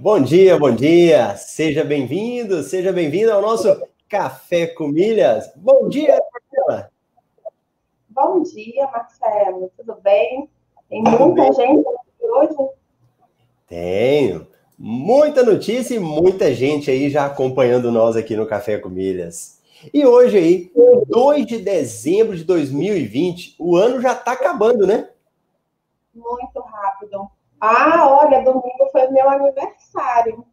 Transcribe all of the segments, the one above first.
Bom dia, bom dia. Seja bem-vindo, seja bem-vindo ao nosso Café com Milhas. Bom dia, Marcela. Bom dia, Marcelo. Tudo bem? Tem muita gente aqui hoje? Tenho. Muita notícia e muita gente aí já acompanhando nós aqui no Café com Milhas. E hoje aí, 2 de dezembro de 2020, o ano já está acabando, né? Muito rápido. Ah, olha, domingo foi meu aniversário.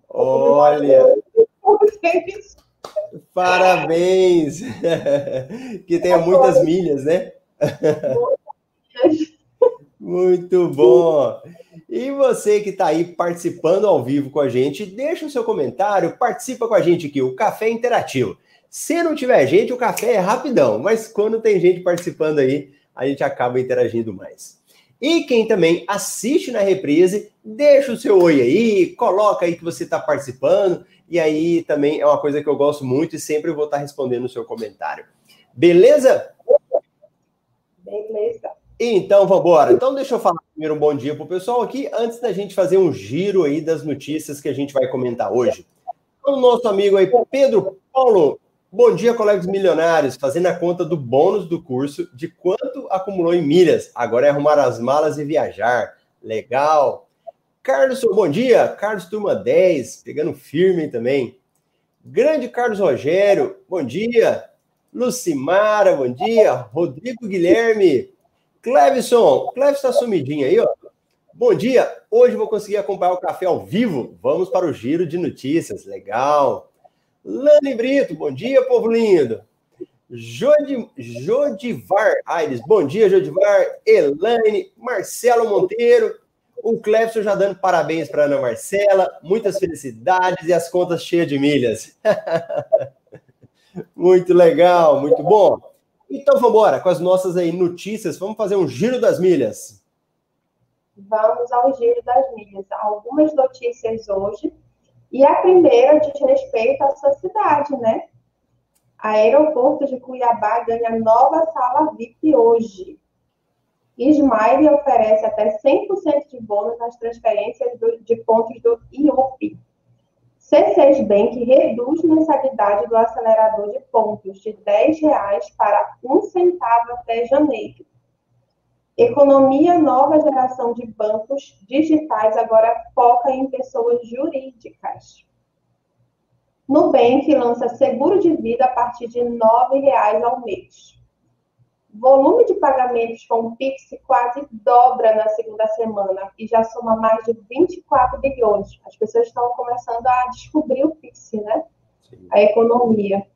Olha! Parabéns! que tenha muitas milhas, né? Muito bom! E você que está aí participando ao vivo com a gente, deixa o seu comentário, participa com a gente aqui, o Café Interativo. Se não tiver gente, o café é rapidão, mas quando tem gente participando aí, a gente acaba interagindo mais. E quem também assiste na reprise, deixa o seu oi aí, coloca aí que você está participando, e aí também é uma coisa que eu gosto muito e sempre vou estar tá respondendo o seu comentário. Beleza? Beleza. Então, vamos embora. Então, deixa eu falar primeiro um bom dia para o pessoal aqui, antes da gente fazer um giro aí das notícias que a gente vai comentar hoje. O nosso amigo aí, Pedro Paulo. Bom dia, colegas milionários. Fazendo a conta do bônus do curso, de quanto acumulou em milhas. Agora é arrumar as malas e viajar. Legal. Carlos, bom dia. Carlos Turma 10, pegando firme também. Grande Carlos Rogério, bom dia. Lucimara, bom dia. Rodrigo Guilherme. Clevison, Clevison está sumidinho aí, ó. Bom dia. Hoje vou conseguir acompanhar o café ao vivo. Vamos para o giro de notícias. Legal. Lani Brito, bom dia, povo lindo. Jodi, Jodivar Aires, bom dia, Jodivar. Elaine, Marcelo Monteiro. O Clefson já dando parabéns para Ana Marcela. Muitas felicidades e as contas cheias de milhas. muito legal, muito bom. Então vamos embora com as nossas aí notícias. Vamos fazer um giro das milhas. Vamos ao giro das milhas. Algumas notícias hoje e a primeira diz respeito à sua cidade, né? Aeroporto de Cuiabá ganha nova sala VIP hoje. Smile oferece até 100% de bônus nas transferências do, de pontos do IOP. C6 Bank reduz mensalidade do acelerador de pontos de R$ 10 para um centavo até janeiro. Economia nova geração de bancos digitais agora foca em pessoas jurídicas. Nubank lança seguro de vida a partir de R$ 9,00 ao mês. Volume de pagamentos com Pix quase dobra na segunda semana e já soma mais de 24 bilhões. As pessoas estão começando a descobrir o Pix, né? Sim. A economia.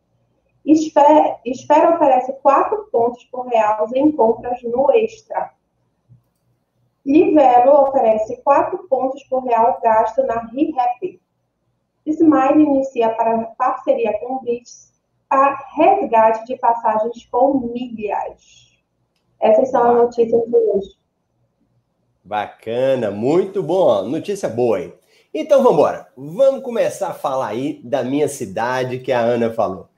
Esfera, Esfera oferece 4 pontos por real em compras no Extra. Livelo oferece 4 pontos por real gasto na ReHap. Smile inicia para parceria com Blitz a resgate de passagens com milhas. Essas são as notícias de hoje. Bacana, muito bom. Notícia boa aí. Então vamos embora. Vamos começar a falar aí da minha cidade que a Ana falou.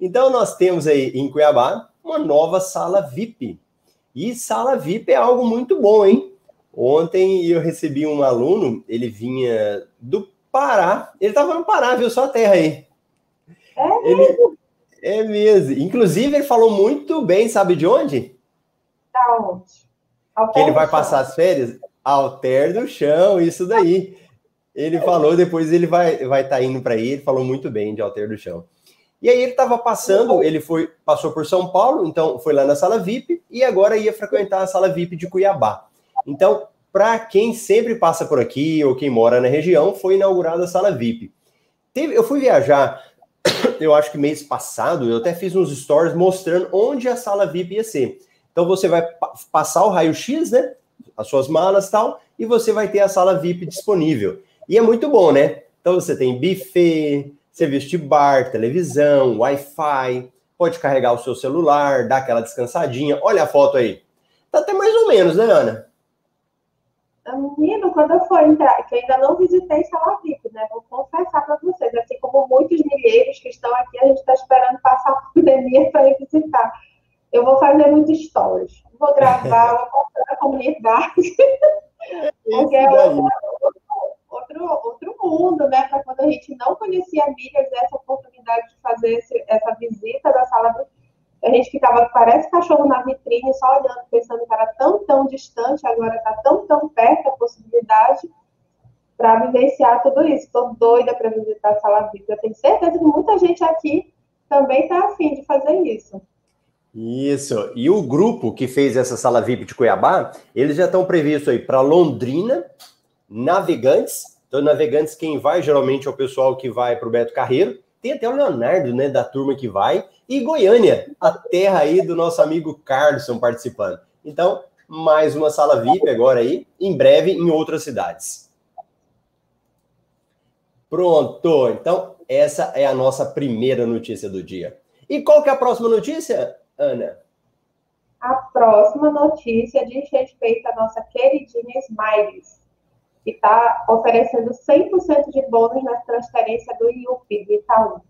Então, nós temos aí em Cuiabá uma nova sala VIP. E sala VIP é algo muito bom, hein? Ontem eu recebi um aluno, ele vinha do Pará. Ele estava no Pará, viu só a terra aí. É ele, é mesmo. Inclusive, ele falou muito bem, sabe de onde? Da onde? Que ele vai passar as férias? Alter do chão, isso daí. Ele falou, depois ele vai estar vai tá indo para aí, ele falou muito bem de Alter do chão. E aí ele estava passando, ele foi passou por São Paulo, então foi lá na sala VIP e agora ia frequentar a sala VIP de Cuiabá. Então, para quem sempre passa por aqui ou quem mora na região, foi inaugurada a sala VIP. Teve, eu fui viajar, eu acho que mês passado, eu até fiz uns stories mostrando onde a sala VIP ia ser. Então você vai passar o raio-x, né? As suas malas tal, e você vai ter a sala VIP disponível. E é muito bom, né? Então você tem buffet, serviço de bar, televisão, Wi-Fi, pode carregar o seu celular, dar aquela descansadinha. Olha a foto aí. Tá até mais ou menos, né, Ana? Menino, quando eu for entrar, que eu ainda não visitei Sala VIP, né? Vou confessar para vocês, assim como muitos milheiros que estão aqui, a gente está esperando passar a pandemia para ir visitar. Eu vou fazer muitos stories. Vou gravar, vou mostrar a comunidade. porque é outro, outro, outro mundo a gente não conhecia milhas, essa oportunidade de fazer esse, essa visita da sala VIP, a gente ficava, parece cachorro na vitrine, só olhando, pensando que era tão, tão distante, agora está tão, tão perto a possibilidade para vivenciar tudo isso. Estou doida para visitar a sala VIP. Eu tenho certeza que muita gente aqui também está afim de fazer isso. Isso. E o grupo que fez essa sala VIP de Cuiabá, eles já estão previstos aí para Londrina, Navegantes. Então, Navegantes, quem vai geralmente é o pessoal que vai para o Beto Carreiro. Tem até o Leonardo, né, da turma que vai. E Goiânia, a terra aí do nosso amigo Carlson participando. Então, mais uma sala VIP agora aí, em breve em outras cidades. Pronto. Então, essa é a nossa primeira notícia do dia. E qual que é a próxima notícia, Ana? A próxima notícia diz respeito à nossa queridinha Smiles, que está oferecendo 100% de bônus na transferência do IUP, do Itaú.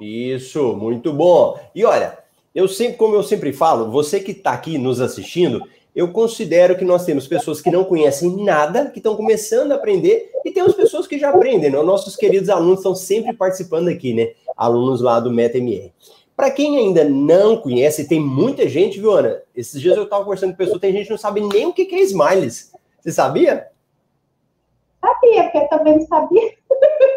Isso, muito bom. E olha, eu sempre, como eu sempre falo, você que está aqui nos assistindo, eu considero que nós temos pessoas que não conhecem nada, que estão começando a aprender, e temos pessoas que já aprendem, né? Nossos queridos alunos estão sempre participando aqui, né? Alunos lá do MetaMR. Para quem ainda não conhece, tem muita gente, viu, Ana? Esses dias eu estava conversando com pessoas, tem gente que não sabe nem o que é Smiles. Você sabia? Sabia, porque também não sabia.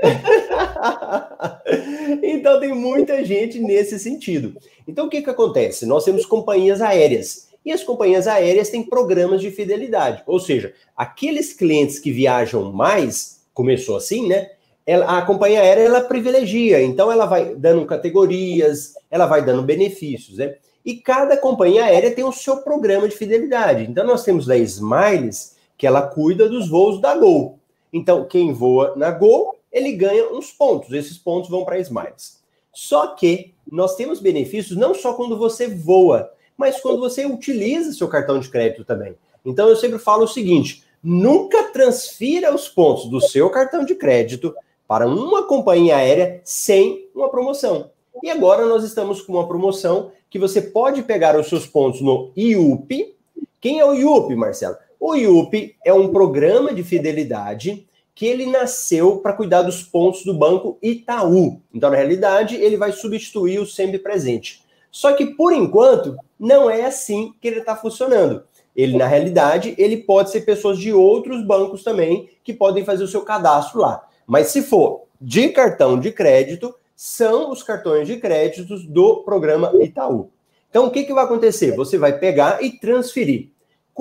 então tem muita gente nesse sentido. Então o que, que acontece? Nós temos companhias aéreas. E as companhias aéreas têm programas de fidelidade. Ou seja, aqueles clientes que viajam mais, começou assim, né? Ela, a companhia aérea ela privilegia, então ela vai dando categorias, ela vai dando benefícios, né? E cada companhia aérea tem o seu programa de fidelidade. Então nós temos a Smiles, que ela cuida dos voos da Gol. Então quem voa na Gol, ele ganha uns pontos. Esses pontos vão para Smiles. Só que nós temos benefícios não só quando você voa, mas quando você utiliza seu cartão de crédito também. Então eu sempre falo o seguinte: nunca transfira os pontos do seu cartão de crédito para uma companhia aérea sem uma promoção. E agora nós estamos com uma promoção que você pode pegar os seus pontos no IUP. Quem é o IUP, Marcelo? O IUP é um programa de fidelidade que ele nasceu para cuidar dos pontos do banco Itaú. Então, na realidade, ele vai substituir o sempre presente. Só que, por enquanto, não é assim que ele está funcionando. Ele, na realidade, ele pode ser pessoas de outros bancos também que podem fazer o seu cadastro lá. Mas se for de cartão de crédito, são os cartões de créditos do programa Itaú. Então, o que, que vai acontecer? Você vai pegar e transferir.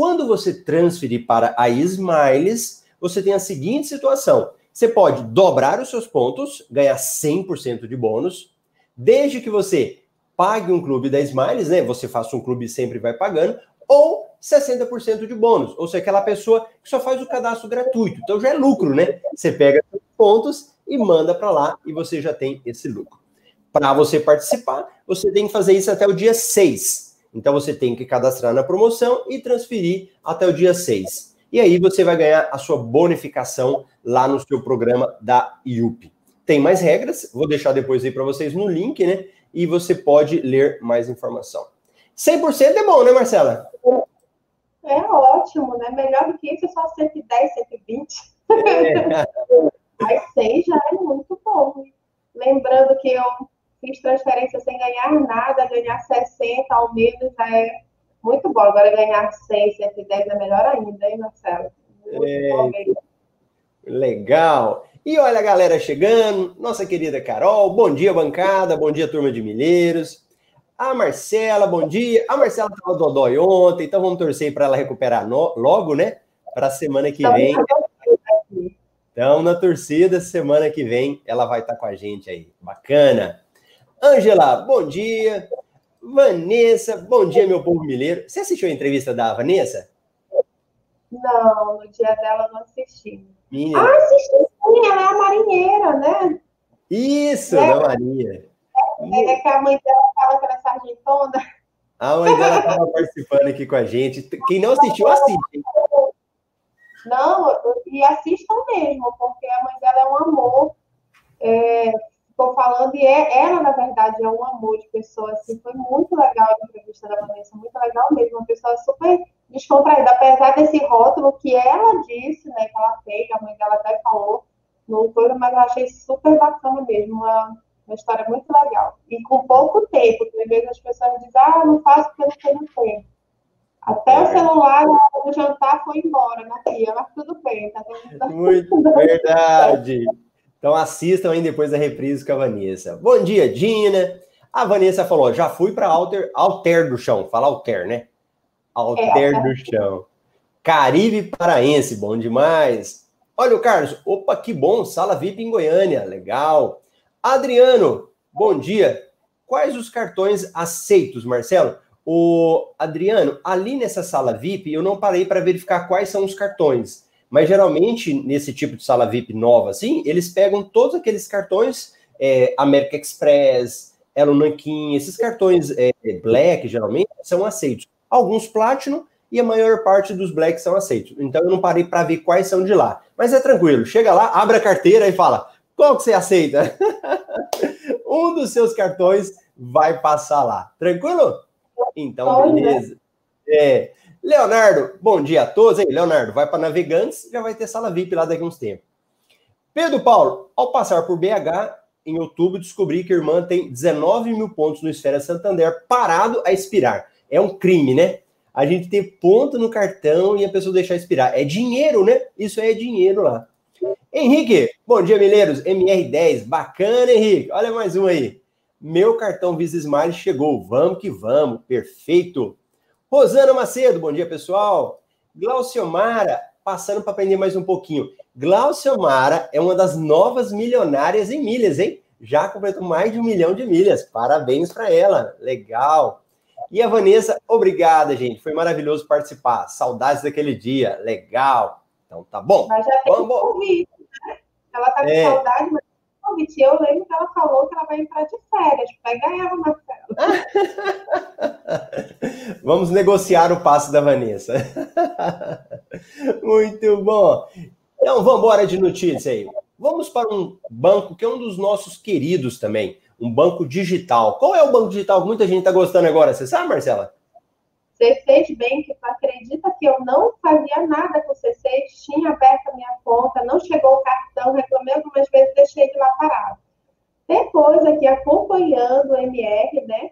Quando você transferir para a Smiles, você tem a seguinte situação: você pode dobrar os seus pontos, ganhar 100% de bônus, desde que você pague um clube da Smiles, né? Você faça um clube e sempre vai pagando, ou 60% de bônus, ou seja, aquela pessoa que só faz o cadastro gratuito. Então já é lucro, né? Você pega pontos e manda para lá e você já tem esse lucro. Para você participar, você tem que fazer isso até o dia 6. Então você tem que cadastrar na promoção e transferir até o dia 6. E aí você vai ganhar a sua bonificação lá no seu programa da IUP. Tem mais regras, vou deixar depois aí para vocês no link, né? e você pode ler mais informação. 100% é bom, né, Marcela? É ótimo, né? Melhor do que isso é só 110, 120. É. Aí 100 já é muito bom. Lembrando que eu fiz transferência sem ganhar nada, ganhar 60 ao menos já é muito bom. Agora ganhar 100, 110 é melhor ainda, hein, Marcelo? Muito é... bom mesmo. Legal. E olha a galera chegando, nossa querida Carol, bom dia, bancada, bom dia, turma de Milheiros. A Marcela, bom dia. A Marcela estava dodói ontem, então vamos torcer para ela recuperar no, logo, né? Para a semana que vem. Então, na torcida, semana que vem ela vai estar tá com a gente aí. Bacana. Ângela, bom dia. Vanessa, bom dia, meu povo mineiro. Você assistiu a entrevista da Vanessa? Não, no dia dela não assisti. Minha. Ah, assisti sim, ela é a marinheira, né? Isso, é, da Marinha. É, é, que a mãe dela fala que ela é sargentona. A mãe dela estava participando aqui com a gente. Quem não assistiu, assiste. Não, e assistam mesmo, porque a mãe dela é um amor. Estou falando, e é, ela, na verdade, é um amor de pessoa. Assim, foi muito legal a entrevista da Vanessa, muito legal mesmo. Uma pessoa super descontraída, apesar desse rótulo que ela disse, né, que ela fez, a mãe dela até falou, no coisa, mas eu achei super bacana mesmo, uma, uma história muito legal. E com pouco tempo, porque às vezes as pessoas dizem, ah, não faço porque não tenho tempo. Até é. o celular, na hora do jantar, foi embora na pia, mas tudo bem. Tá muito verdade. Então assistam aí depois da reprise com a Vanessa. Bom dia, Dina. A Vanessa falou: já fui para alter, alter do chão. Fala alter, né? Alter é, do chão. Caribe Paraense, bom demais. Olha o Carlos, opa, que bom, sala VIP em Goiânia, legal. Adriano, bom dia. Quais os cartões aceitos, Marcelo? O Adriano, ali nessa sala VIP, eu não parei para verificar quais são os cartões. Mas geralmente, nesse tipo de sala VIP nova, assim, eles pegam todos aqueles cartões, é, American Express, Elo Nankin, esses cartões é, Black, geralmente, são aceitos. Alguns Platinum e a maior parte dos Black são aceitos. Então, eu não parei para ver quais são de lá. Mas é tranquilo, chega lá, abre a carteira e fala, qual que você aceita? um dos seus cartões vai passar lá. Tranquilo? Então, beleza. É, Leonardo, bom dia a todos. Aí, Leonardo, vai para Navegantes, já vai ter sala VIP lá daqui a uns tempos. Pedro Paulo, ao passar por BH, em outubro, descobri que a irmã tem 19 mil pontos no Esfera Santander parado a expirar. É um crime, né? A gente ter ponto no cartão e a pessoa deixar expirar. É dinheiro, né? Isso aí é dinheiro lá. Henrique, bom dia, Mineiros. MR10, bacana, Henrique. Olha mais um aí. Meu cartão Visa Smile chegou. Vamos que vamos. Perfeito. Rosana Macedo, bom dia, pessoal. Glauciomara, passando para aprender mais um pouquinho. Glauciomara é uma das novas milionárias em milhas, hein? Já completou mais de um milhão de milhas. Parabéns para ela. Legal. E a Vanessa, obrigada, gente. Foi maravilhoso participar. Saudades daquele dia. Legal. Então tá bom. Mas já tem Vamos... convite, né? Ela tá com é... saudade, mas convite. Eu lembro que ela falou que ela vai entrar de férias. Pega ela, Marcelo. Vamos negociar o passo da Vanessa. Muito bom. Então, vamos embora de notícia aí. Vamos para um banco que é um dos nossos queridos também, um banco digital. Qual é o banco digital que muita gente está gostando agora? Você sabe, Marcela? C6 Bank, acredita que eu não fazia nada com o C6, tinha aberto a minha conta, não chegou o cartão, reclamei algumas vezes, deixei de lá parado. Depois, aqui, acompanhando o MR, né?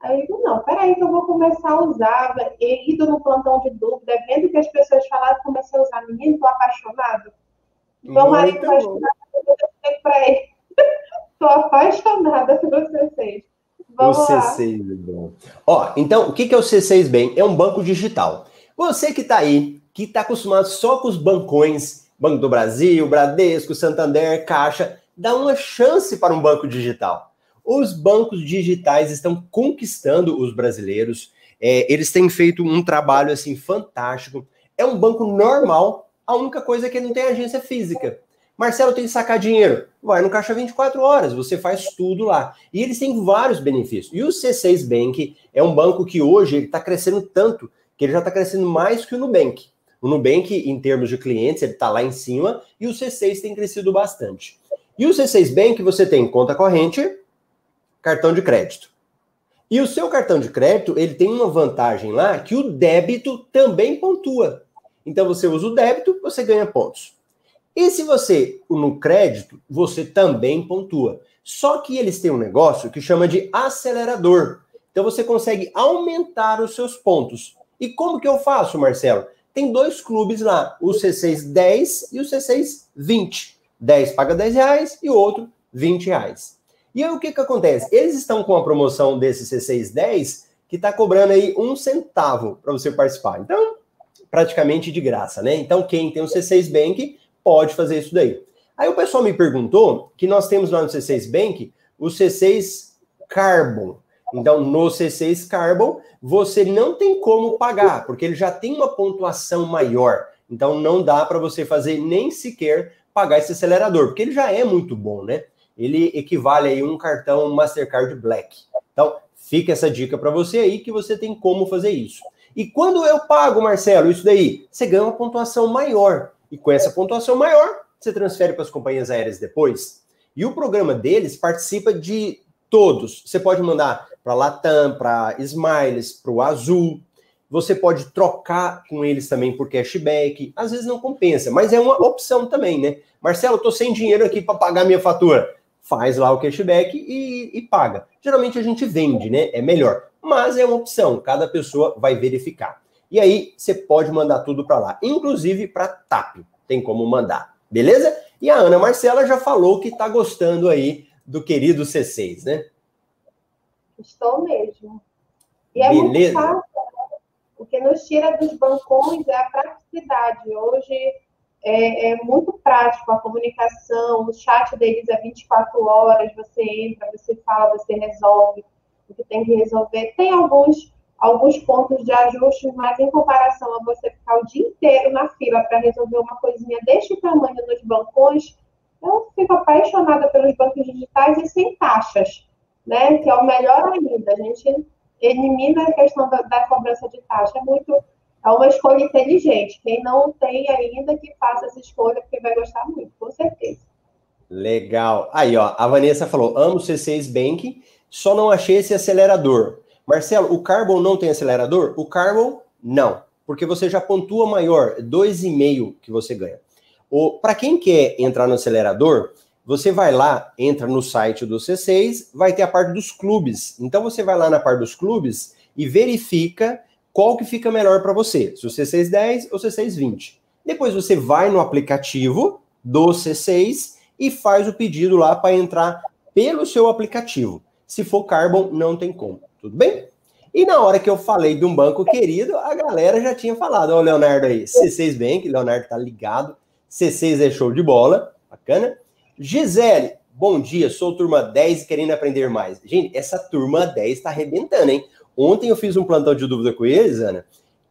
Aí eu digo, não, peraí que eu vou começar a usar, e ido no plantão de dúvida, vendo que as pessoas falaram, comecei a usar, menino, tô apaixonado. Meu marido vai estudar, eu para ele. tô apaixonada pelo C6. Vamos o C6 lá. bom. Ó, então, o que é o C6 Bem? É um banco digital. Você que está aí, que está acostumado só com os bancões, Banco do Brasil, Bradesco, Santander, Caixa, dá uma chance para um banco digital. Os bancos digitais estão conquistando os brasileiros. É, eles têm feito um trabalho assim fantástico. É um banco normal. A única coisa é que ele não tem agência física. Marcelo tem que sacar dinheiro. Vai no Caixa 24 horas, você faz tudo lá. E eles têm vários benefícios. E o C6 Bank é um banco que hoje está crescendo tanto que ele já está crescendo mais que o Nubank. O Nubank, em termos de clientes, ele está lá em cima e o C6 tem crescido bastante. E o C6 Bank você tem conta corrente, cartão de crédito. E o seu cartão de crédito, ele tem uma vantagem lá que o débito também pontua. Então você usa o débito, você ganha pontos. E se você, no crédito, você também pontua. Só que eles têm um negócio que chama de acelerador. Então você consegue aumentar os seus pontos. E como que eu faço, Marcelo? Tem dois clubes lá, o C6 10 e o C6 20. 10 paga 10 reais e o outro 20 reais. E aí o que que acontece? Eles estão com a promoção desse C6 10 que está cobrando aí um centavo para você participar. Então, praticamente de graça, né? Então, quem tem o C6 Bank pode fazer isso daí. Aí o pessoal me perguntou que nós temos lá no C6 Bank o C6 Carbon. Então, no C6 Carbon, você não tem como pagar, porque ele já tem uma pontuação maior. Então, não dá para você fazer nem sequer pagar esse acelerador, porque ele já é muito bom, né? Ele equivale aí a um cartão Mastercard Black. Então, fica essa dica para você aí que você tem como fazer isso. E quando eu pago, Marcelo, isso daí, você ganha uma pontuação maior. E com essa pontuação maior, você transfere para as companhias aéreas depois. E o programa deles participa de todos. Você pode mandar para Latam, para Smiles, para o Azul. Você pode trocar com eles também por cashback. Às vezes não compensa, mas é uma opção também, né? Marcelo, tô sem dinheiro aqui para pagar minha fatura. Faz lá o cashback e, e paga. Geralmente a gente vende, né? É melhor. Mas é uma opção, cada pessoa vai verificar. E aí você pode mandar tudo para lá, inclusive para TAP. Tem como mandar, beleza? E a Ana Marcela já falou que está gostando aí do querido C6, né? Estou mesmo. E é Beleza. muito fácil, né? O que nos tira dos bancões é a praticidade. Hoje é, é, muito prático a comunicação, o chat deles é 24 horas, você entra, você fala, você resolve o que tem que resolver. Tem alguns, alguns pontos de ajuste, mas em comparação a você ficar o dia inteiro na fila para resolver uma coisinha deste tamanho nos bancões, eu fico apaixonada pelos bancos digitais e sem taxas né? Que é o melhor ainda. A gente elimina a questão da, da cobrança de taxa. É muito é uma escolha inteligente. Quem não tem ainda, que faça essa escolha, porque vai gostar muito, com certeza. Legal. Aí, ó, a Vanessa falou: amo C6 Bank, só não achei esse acelerador. Marcelo, o Carbon não tem acelerador? O Carbon, não. Porque você já pontua maior, 2,5 que você ganha. Para quem quer entrar no acelerador, você vai lá, entra no site do C6, vai ter a parte dos clubes. Então você vai lá na parte dos clubes e verifica qual que fica melhor para você, se o C610 ou C620. Depois você vai no aplicativo do C6 e faz o pedido lá para entrar pelo seu aplicativo. Se for Carbon, não tem como. Tudo bem? E na hora que eu falei de um banco querido, a galera já tinha falado. Ó, o Leonardo aí, C6 Bank, Leonardo tá ligado. C6 é show de bola, bacana. Gisele, bom dia, sou turma 10 e querendo aprender mais. Gente, essa turma 10 está arrebentando, hein? Ontem eu fiz um plantão de dúvida com eles, Ana.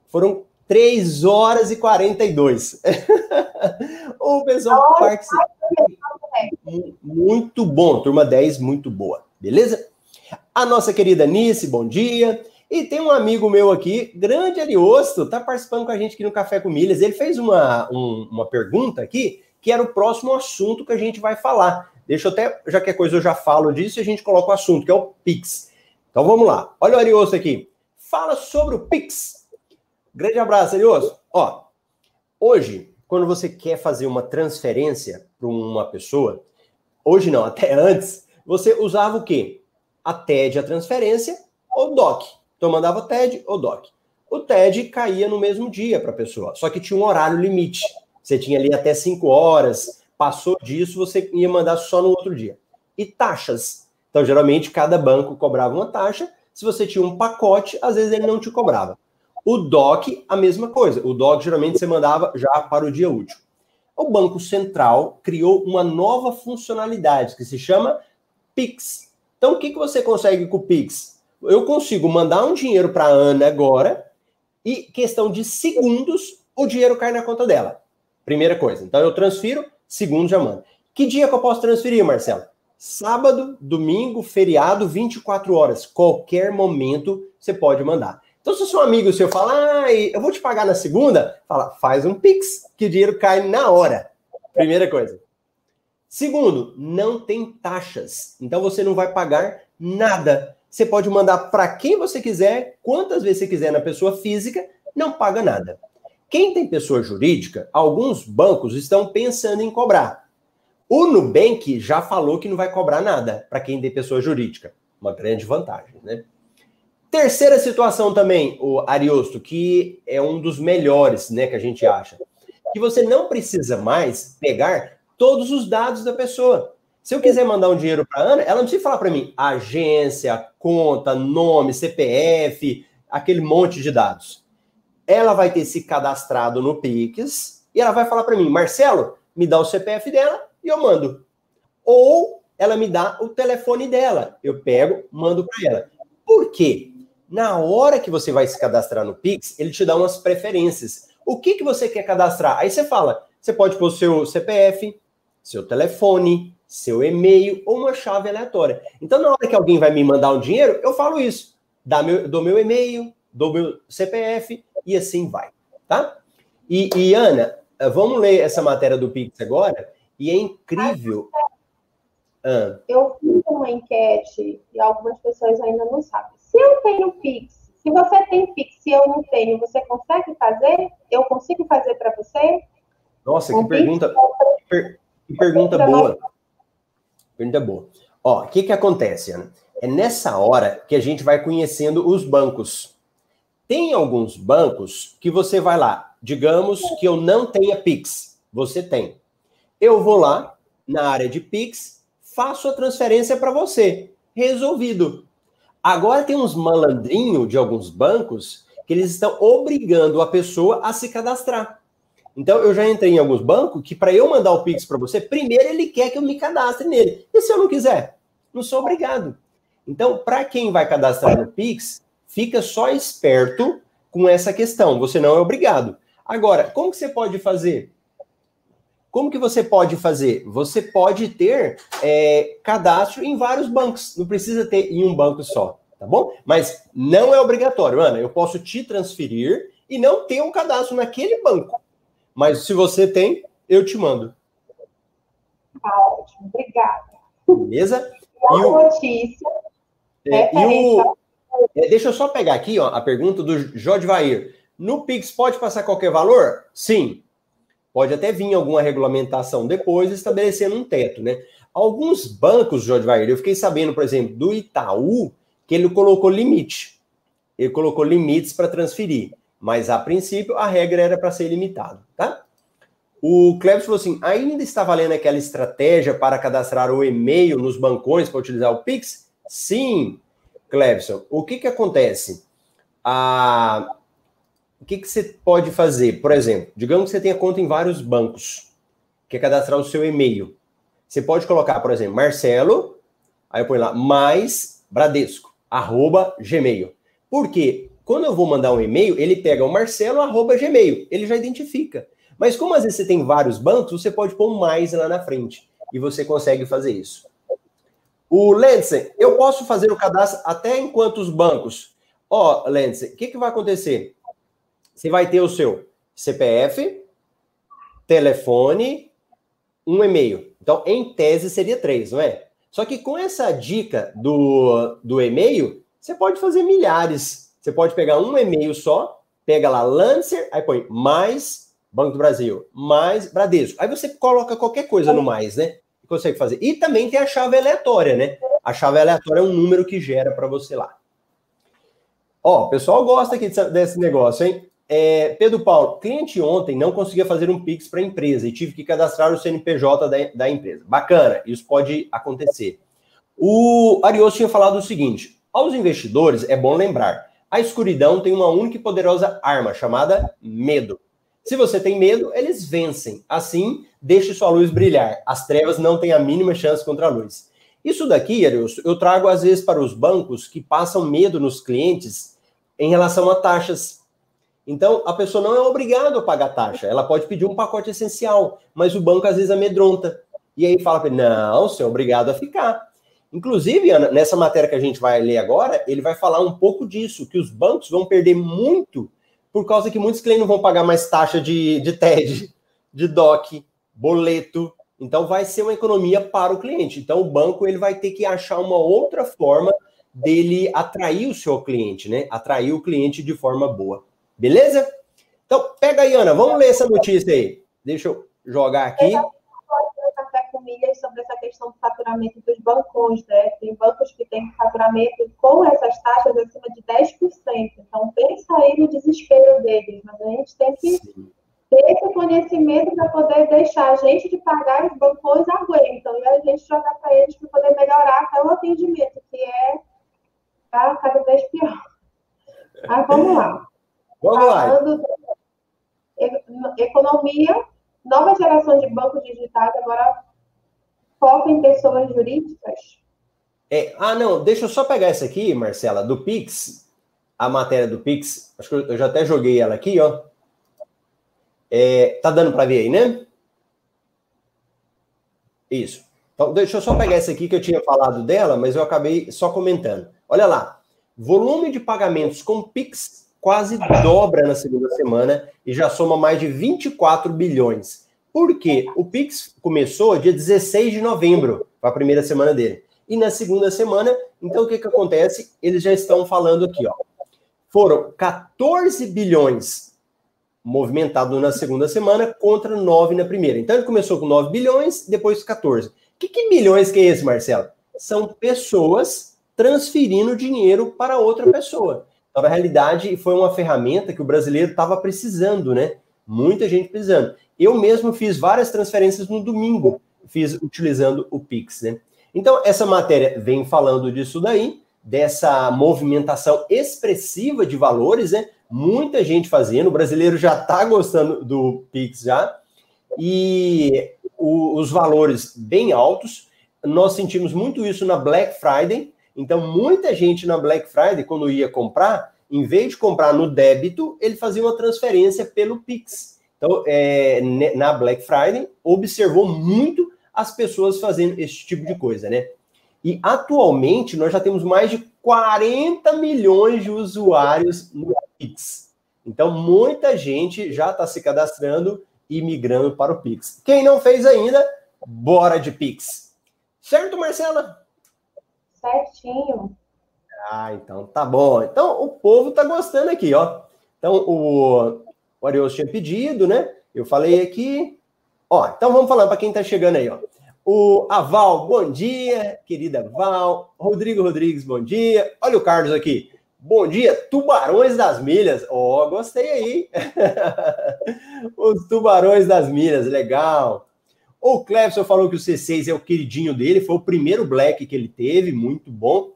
Foram 3 horas e 42. o pessoal participa. Muito bom, turma 10, muito boa. Beleza? A nossa querida Nice, bom dia. E tem um amigo meu aqui, grande Ariosto, tá participando com a gente aqui no Café com Milhas. Ele fez uma, um, uma pergunta aqui que era o próximo assunto que a gente vai falar. Deixa eu até, já que é coisa eu já falo disso, e a gente coloca o assunto, que é o Pix. Então vamos lá. Olha o Ariosto aqui. Fala sobre o Pix. Grande abraço, Ariosto. Ó, hoje, quando você quer fazer uma transferência para uma pessoa, hoje não, até antes, você usava o quê? A TED, a transferência, ou DOC. Então mandava TED ou DOC. O TED caía no mesmo dia para a pessoa, só que tinha um horário limite. Você tinha ali até 5 horas, passou disso, você ia mandar só no outro dia. E taxas. Então, geralmente, cada banco cobrava uma taxa. Se você tinha um pacote, às vezes ele não te cobrava. O DOC, a mesma coisa. O DOC, geralmente, você mandava já para o dia útil. O Banco Central criou uma nova funcionalidade que se chama Pix. Então, o que, que você consegue com o Pix? Eu consigo mandar um dinheiro para a Ana agora e, questão de segundos, o dinheiro cai na conta dela. Primeira coisa. Então eu transfiro, segundo já mando. Que dia que eu posso transferir, Marcelo? Sábado, domingo, feriado, 24 horas. Qualquer momento você pode mandar. Então, se o seu amigo seu fala, ah, eu vou te pagar na segunda, fala, faz um Pix, que o dinheiro cai na hora. Primeira coisa. Segundo, não tem taxas. Então você não vai pagar nada. Você pode mandar para quem você quiser, quantas vezes você quiser na pessoa física, não paga nada. Quem tem pessoa jurídica, alguns bancos estão pensando em cobrar. O Nubank já falou que não vai cobrar nada para quem tem pessoa jurídica. Uma grande vantagem, né? Terceira situação também, o Ariosto, que é um dos melhores, né, que a gente acha. Que você não precisa mais pegar todos os dados da pessoa. Se eu quiser mandar um dinheiro para Ana, ela não precisa falar para mim agência, conta, nome, CPF, aquele monte de dados ela vai ter se cadastrado no Pix e ela vai falar para mim, Marcelo, me dá o CPF dela e eu mando. Ou ela me dá o telefone dela, eu pego, mando para ela. Por quê? Na hora que você vai se cadastrar no Pix, ele te dá umas preferências. O que, que você quer cadastrar? Aí você fala, você pode pôr seu CPF, seu telefone, seu e-mail ou uma chave aleatória. Então, na hora que alguém vai me mandar um dinheiro, eu falo isso. Dá meu, dou meu e-mail, dou meu CPF e assim vai, tá? E, e, Ana, eh, vamos ler essa matéria do Pix agora, e é incrível. Ah. Eu fiz uma enquete e algumas pessoas ainda não sabem. Se eu tenho Pix, Se você tem Pix e eu não tenho, você consegue fazer? Eu consigo fazer para você? Nossa, que pergunta, que, per, que pergunta boa. Pergunta boa. Ó, o que que acontece, Ana? É nessa hora que a gente vai conhecendo os bancos. Tem alguns bancos que você vai lá, digamos que eu não tenha Pix, você tem. Eu vou lá na área de Pix, faço a transferência para você. Resolvido. Agora tem uns malandrinhos de alguns bancos que eles estão obrigando a pessoa a se cadastrar. Então eu já entrei em alguns bancos que para eu mandar o Pix para você, primeiro ele quer que eu me cadastre nele. E se eu não quiser? Não sou obrigado. Então, para quem vai cadastrar no Pix, fica só esperto com essa questão. Você não é obrigado. Agora, como que você pode fazer? Como que você pode fazer? Você pode ter é, cadastro em vários bancos. Não precisa ter em um banco só, tá bom? Mas não é obrigatório, Ana. Eu posso te transferir e não ter um cadastro naquele banco. Mas se você tem, eu te mando. Tá ótimo, obrigada. Beleza? E, e o... notícia. É, e o... É, deixa eu só pegar aqui ó, a pergunta do Jodvair. No Pix pode passar qualquer valor? Sim. Pode até vir alguma regulamentação depois estabelecendo um teto, né? Alguns bancos, Jorge Vair, eu fiquei sabendo, por exemplo, do Itaú, que ele colocou limite. Ele colocou limites para transferir. Mas, a princípio, a regra era para ser limitado, tá? O Cleves falou assim: ainda está valendo aquela estratégia para cadastrar o e-mail nos bancões para utilizar o Pix? Sim, Clebson. O que, que acontece? A, o que, que você pode fazer? Por exemplo, digamos que você tenha conta em vários bancos, quer cadastrar o seu e-mail. Você pode colocar, por exemplo, Marcelo, aí eu ponho lá, mais Bradesco, arroba Gmail. Por quê? Quando eu vou mandar um e-mail, ele pega o Marcelo, arroba Gmail, ele já identifica. Mas como às vezes você tem vários bancos, você pode pôr mais lá na frente. E você consegue fazer isso. O Lensen, eu posso fazer o cadastro até em quantos bancos? Ó, oh, Lensen, o que, que vai acontecer? Você vai ter o seu CPF, telefone, um e-mail. Então, em tese, seria três, não é? Só que com essa dica do, do e-mail, você pode fazer milhares. Você pode pegar um e-mail só, pega lá Lancer, aí põe mais Banco do Brasil, mais Bradesco. Aí você coloca qualquer coisa no mais, né? E consegue fazer. E também tem a chave aleatória, né? A chave aleatória é um número que gera para você lá. Ó, o pessoal gosta aqui desse negócio, hein? É, Pedro Paulo, cliente ontem não conseguia fazer um Pix para a empresa e tive que cadastrar o CNPJ da, da empresa. Bacana, isso pode acontecer. O Arios tinha falado o seguinte: aos investidores é bom lembrar, a escuridão tem uma única e poderosa arma chamada medo. Se você tem medo, eles vencem. Assim, deixe sua luz brilhar. As trevas não têm a mínima chance contra a luz. Isso daqui, Arius, eu trago às vezes para os bancos que passam medo nos clientes em relação a taxas então, a pessoa não é obrigada a pagar taxa. Ela pode pedir um pacote essencial, mas o banco às vezes amedronta. E aí fala para ele: não, você é obrigado a ficar. Inclusive, Ana, nessa matéria que a gente vai ler agora, ele vai falar um pouco disso, que os bancos vão perder muito por causa que muitos clientes não vão pagar mais taxa de, de TED, de DOC, boleto. Então, vai ser uma economia para o cliente. Então, o banco ele vai ter que achar uma outra forma dele atrair o seu cliente, né? Atrair o cliente de forma boa. Beleza? Então, pega aí, Ana, vamos ler essa notícia aí. Deixa eu jogar aqui. Sobre essa questão do faturamento dos bancos, né? Tem bancos que têm faturamento com essas taxas acima de 10%. Então, pensa aí no desespero deles, mas a gente tem que ter esse conhecimento para poder deixar a gente de pagar os bancos aguentam e a gente jogar para eles para poder melhorar até o atendimento, que é tá, cada vez pior. Mas vamos lá. Vamos lá. Economia, nova geração de bancos digitais, agora foca em pessoas jurídicas. É, ah, não, deixa eu só pegar essa aqui, Marcela, do Pix, a matéria do Pix, acho que eu já até joguei ela aqui, ó. É, tá dando para ver aí, né? Isso. Então, deixa eu só pegar essa aqui que eu tinha falado dela, mas eu acabei só comentando. Olha lá. Volume de pagamentos com Pix quase dobra na segunda semana e já soma mais de 24 bilhões. Por quê? O Pix começou dia 16 de novembro, a primeira semana dele. E na segunda semana, então o que, que acontece? Eles já estão falando aqui, ó. foram 14 bilhões movimentado na segunda semana contra 9 na primeira. Então ele começou com 9 bilhões, depois 14. Que, que bilhões que é esse, Marcelo? São pessoas transferindo dinheiro para outra pessoa. Então, na realidade, foi uma ferramenta que o brasileiro estava precisando, né? Muita gente precisando. Eu mesmo fiz várias transferências no domingo, fiz utilizando o Pix, né? Então, essa matéria vem falando disso daí, dessa movimentação expressiva de valores, né? Muita gente fazendo, o brasileiro já está gostando do Pix já, e o, os valores bem altos. Nós sentimos muito isso na Black Friday, então muita gente na Black Friday, quando ia comprar, em vez de comprar no débito, ele fazia uma transferência pelo Pix. Então, é, na Black Friday, observou muito as pessoas fazendo esse tipo de coisa, né? E atualmente nós já temos mais de 40 milhões de usuários no Pix. Então, muita gente já está se cadastrando e migrando para o Pix. Quem não fez ainda, bora de Pix. Certo, Marcela? Certinho. Ah, então tá bom. Então o povo tá gostando aqui, ó. Então o, o tinha pedido, né? Eu falei aqui. Ó, então vamos falar para quem tá chegando aí, ó. O Aval, bom dia, querida Val. Rodrigo Rodrigues, bom dia. Olha o Carlos aqui. Bom dia, Tubarões das Milhas. Ó, oh, gostei aí. Os Tubarões das Milhas, legal. O Clebson falou que o C6 é o queridinho dele, foi o primeiro Black que ele teve, muito bom.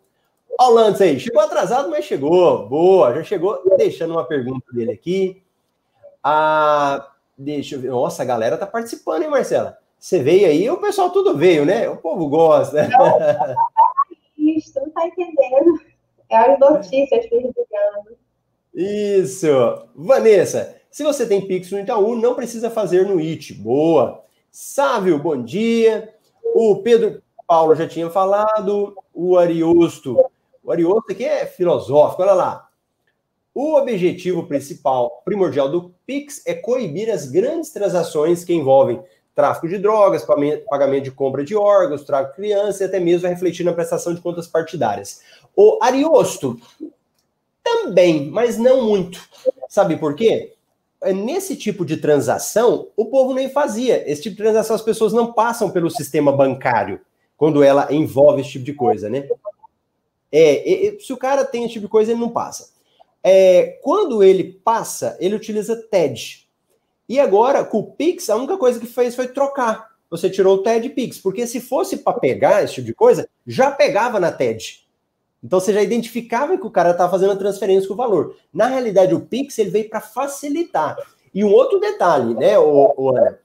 Olha o Lance aí, chegou atrasado, mas chegou. Boa, já chegou. Deixando uma pergunta dele aqui. Ah, deixa eu ver. Nossa, a galera tá participando, hein, Marcela? Você veio aí, o pessoal tudo veio, né? O povo gosta. Não, isso, não tá entendendo. É as notícias. Isso. Vanessa, se você tem Pix no Itaú, não precisa fazer no IT. Boa. Sávio, bom dia. O Pedro Paulo já tinha falado. O Ariosto. O Ariosto aqui é filosófico, olha lá. O objetivo principal, primordial do Pix é coibir as grandes transações que envolvem tráfico de drogas, pagamento de compra de órgãos, tráfico de criança e até mesmo refletir na prestação de contas partidárias. O Ariosto também, mas não muito. Sabe por quê? É, nesse tipo de transação, o povo nem fazia. Esse tipo de transação as pessoas não passam pelo sistema bancário quando ela envolve esse tipo de coisa, né? É, se o cara tem esse tipo de coisa, ele não passa. É, quando ele passa, ele utiliza TED, e agora, com o Pix, a única coisa que fez foi trocar. Você tirou o TED Pix, porque se fosse para pegar esse tipo de coisa, já pegava na TED. Então você já identificava que o cara estava fazendo a transferência com o valor. Na realidade, o Pix ele veio para facilitar. E um outro detalhe, né, o, o Ana?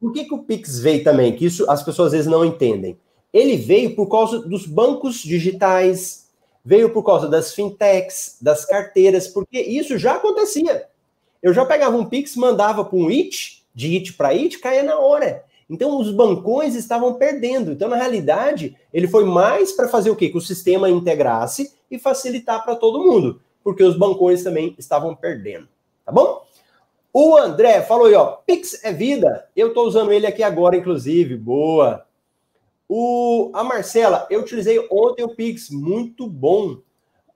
Por que, que o Pix veio também? Que isso as pessoas às vezes não entendem. Ele veio por causa dos bancos digitais, veio por causa das fintechs, das carteiras, porque isso já acontecia. Eu já pegava um Pix, mandava para um IT, de IT para IT, caía na hora. Então os bancões estavam perdendo. Então, na realidade, ele foi mais para fazer o quê? Que o sistema integrasse e facilitar para todo mundo, porque os bancões também estavam perdendo. Tá bom? O André falou aí, ó, Pix é vida. Eu estou usando ele aqui agora, inclusive. Boa. O, a Marcela, eu utilizei ontem o Pix, muito bom.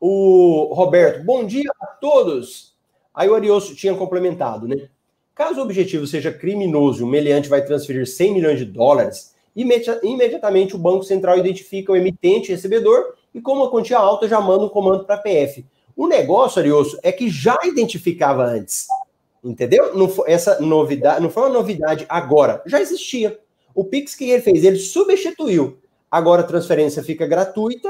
O Roberto, bom dia a todos. Aí o Arioso tinha complementado, né? Caso o objetivo seja criminoso e o meliante vai transferir 100 milhões de dólares, imediatamente o Banco Central identifica o emitente e recebedor e, como a quantia alta, já manda um comando para a PF. O negócio, Arioso, é que já identificava antes. Entendeu? Não foi, essa novidade não foi uma novidade agora, já existia. O Pix que ele fez, ele substituiu. Agora a transferência fica gratuita,